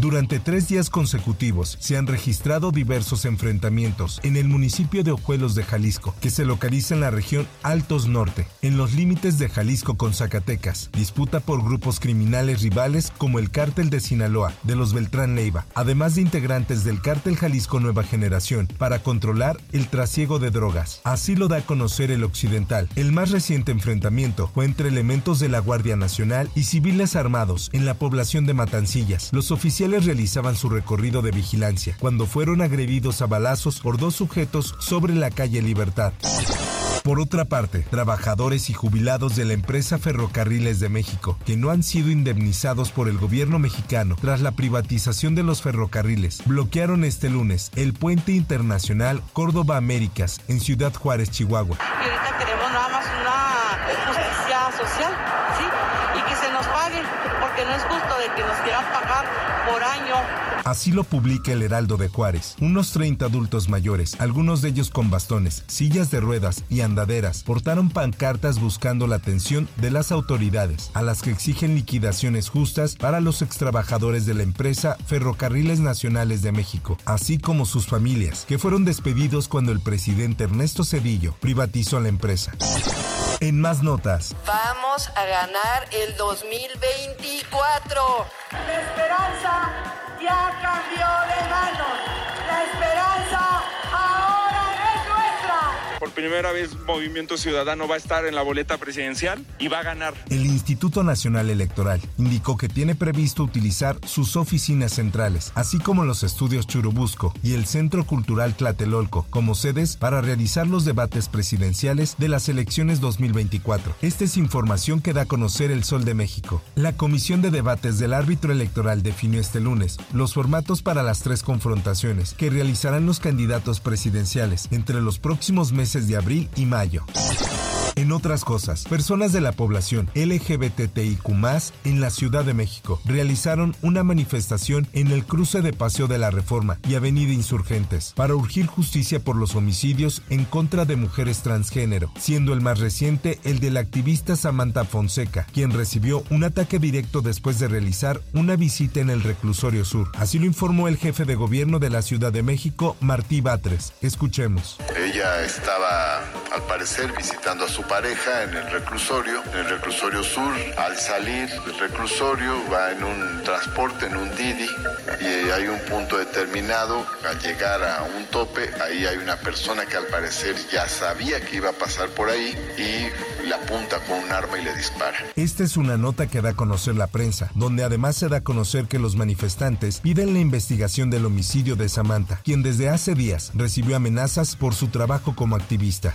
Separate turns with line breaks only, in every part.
Durante tres días consecutivos se han registrado diversos enfrentamientos en el municipio de Ojuelos de Jalisco, que se localiza en la región Altos Norte, en los límites de Jalisco con Zacatecas, disputa por grupos criminales rivales como el Cártel de Sinaloa, de los Beltrán Leiva, además de integrantes del Cártel Jalisco Nueva Generación, para controlar el trasiego de drogas. Así lo da a conocer el Occidental. El más reciente enfrentamiento fue entre elementos de la Guardia Nacional y civiles armados en la población de Matancillas. Los oficiales realizaban su recorrido de vigilancia cuando fueron agredidos a balazos por dos sujetos sobre la calle Libertad. Por otra parte, trabajadores y jubilados de la empresa Ferrocarriles de México, que no han sido indemnizados por el gobierno mexicano tras la privatización de los ferrocarriles, bloquearon este lunes el puente internacional Córdoba Américas en Ciudad Juárez, Chihuahua.
No es justo de que nos quieran pagar por año.
Así lo publica el Heraldo de Juárez. Unos 30 adultos mayores, algunos de ellos con bastones, sillas de ruedas y andaderas, portaron pancartas buscando la atención de las autoridades, a las que exigen liquidaciones justas para los extrabajadores de la empresa Ferrocarriles Nacionales de México, así como sus familias, que fueron despedidos cuando el presidente Ernesto Cedillo privatizó la empresa. En más notas.
Vamos a ganar el 2024.
La esperanza ya cambió de manos.
Primera vez Movimiento Ciudadano va a estar en la boleta presidencial y va a ganar.
El Instituto Nacional Electoral indicó que tiene previsto utilizar sus oficinas centrales, así como los estudios Churubusco y el Centro Cultural Tlatelolco, como sedes para realizar los debates presidenciales de las elecciones 2024. Esta es información que da a conocer el Sol de México. La Comisión de Debates del Árbitro Electoral definió este lunes los formatos para las tres confrontaciones que realizarán los candidatos presidenciales entre los próximos meses de abril y mayo. En otras cosas, personas de la población LGBTIQ en la Ciudad de México realizaron una manifestación en el cruce de Paseo de la Reforma y Avenida Insurgentes para urgir justicia por los homicidios en contra de mujeres transgénero, siendo el más reciente el del activista Samantha Fonseca, quien recibió un ataque directo después de realizar una visita en el reclusorio sur. Así lo informó el jefe de gobierno de la Ciudad de México, Martí Batres. Escuchemos.
Ella estaba, al parecer, visitando a su pareja en el reclusorio, en el reclusorio sur. Al salir del reclusorio va en un transporte, en un Didi, y hay un punto determinado. Al llegar a un tope, ahí hay una persona que al parecer ya sabía que iba a pasar por ahí y la apunta con un arma y le dispara.
Esta es una nota que da a conocer la prensa, donde además se da a conocer que los manifestantes piden la investigación del homicidio de Samantha, quien desde hace días recibió amenazas por su trabajo como activista.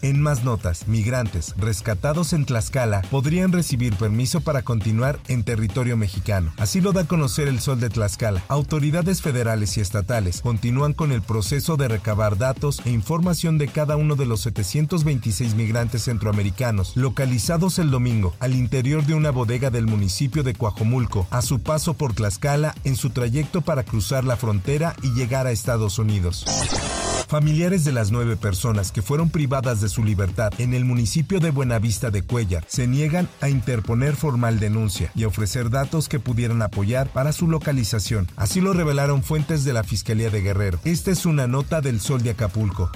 En más notas, migrantes rescatados en Tlaxcala podrían recibir permiso para continuar en territorio mexicano. Así lo da a conocer el Sol de Tlaxcala. Autoridades federales y estatales continúan con el proceso de recabar datos e información de cada uno de los 726 migrantes centroamericanos localizados el domingo al interior de una bodega del municipio de Coajomulco a su paso por Tlaxcala en su trayecto para cruzar la frontera y llegar a Estados Unidos. Familiares de las nueve personas que fueron privadas de su libertad en el municipio de Buenavista de Cuellar se niegan a interponer formal denuncia y ofrecer datos que pudieran apoyar para su localización. Así lo revelaron fuentes de la Fiscalía de Guerrero. Esta es una nota del Sol de Acapulco.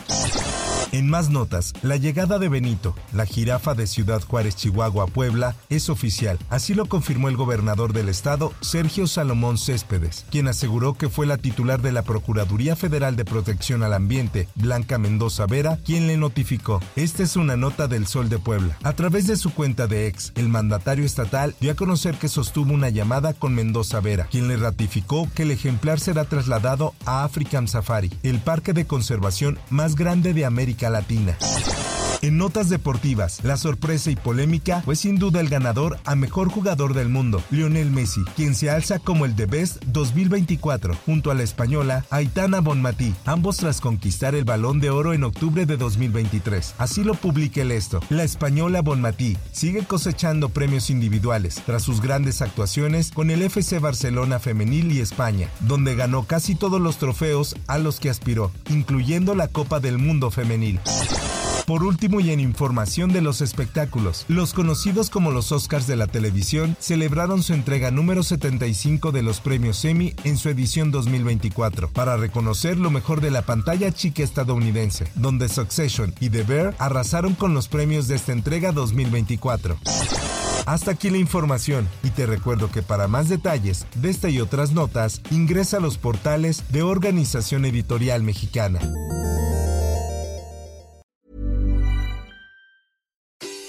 En más notas, la llegada de Benito, la jirafa de Ciudad Juárez, Chihuahua, Puebla, es oficial. Así lo confirmó el gobernador del estado, Sergio Salomón Céspedes, quien aseguró que fue la titular de la Procuraduría Federal de Protección al Ambiente, Blanca Mendoza Vera, quien le notificó. Esta es una nota del Sol de Puebla. A través de su cuenta de ex, el mandatario estatal dio a conocer que sostuvo una llamada con Mendoza Vera, quien le ratificó que el ejemplar será trasladado a African Safari, el parque de conservación más grande de Latina. En notas deportivas, la sorpresa y polémica fue sin duda el ganador a mejor jugador del mundo, Lionel Messi, quien se alza como el de Best 2024, junto a la española Aitana Bonmatí, ambos tras conquistar el balón de oro en octubre de 2023. Así lo publica el esto. La española Bonmatí sigue cosechando premios individuales tras sus grandes actuaciones con el FC Barcelona Femenil y España, donde ganó casi todos los trofeos a los que aspiró, incluyendo la Copa del Mundo Femenil. Por último y en información de los espectáculos, los conocidos como los Oscars de la televisión celebraron su entrega número 75 de los premios Emmy en su edición 2024 para reconocer lo mejor de la pantalla chica estadounidense, donde Succession y The Bear arrasaron con los premios de esta entrega 2024. Hasta aquí la información y te recuerdo que para más detalles de esta y otras notas ingresa a los portales de Organización Editorial Mexicana.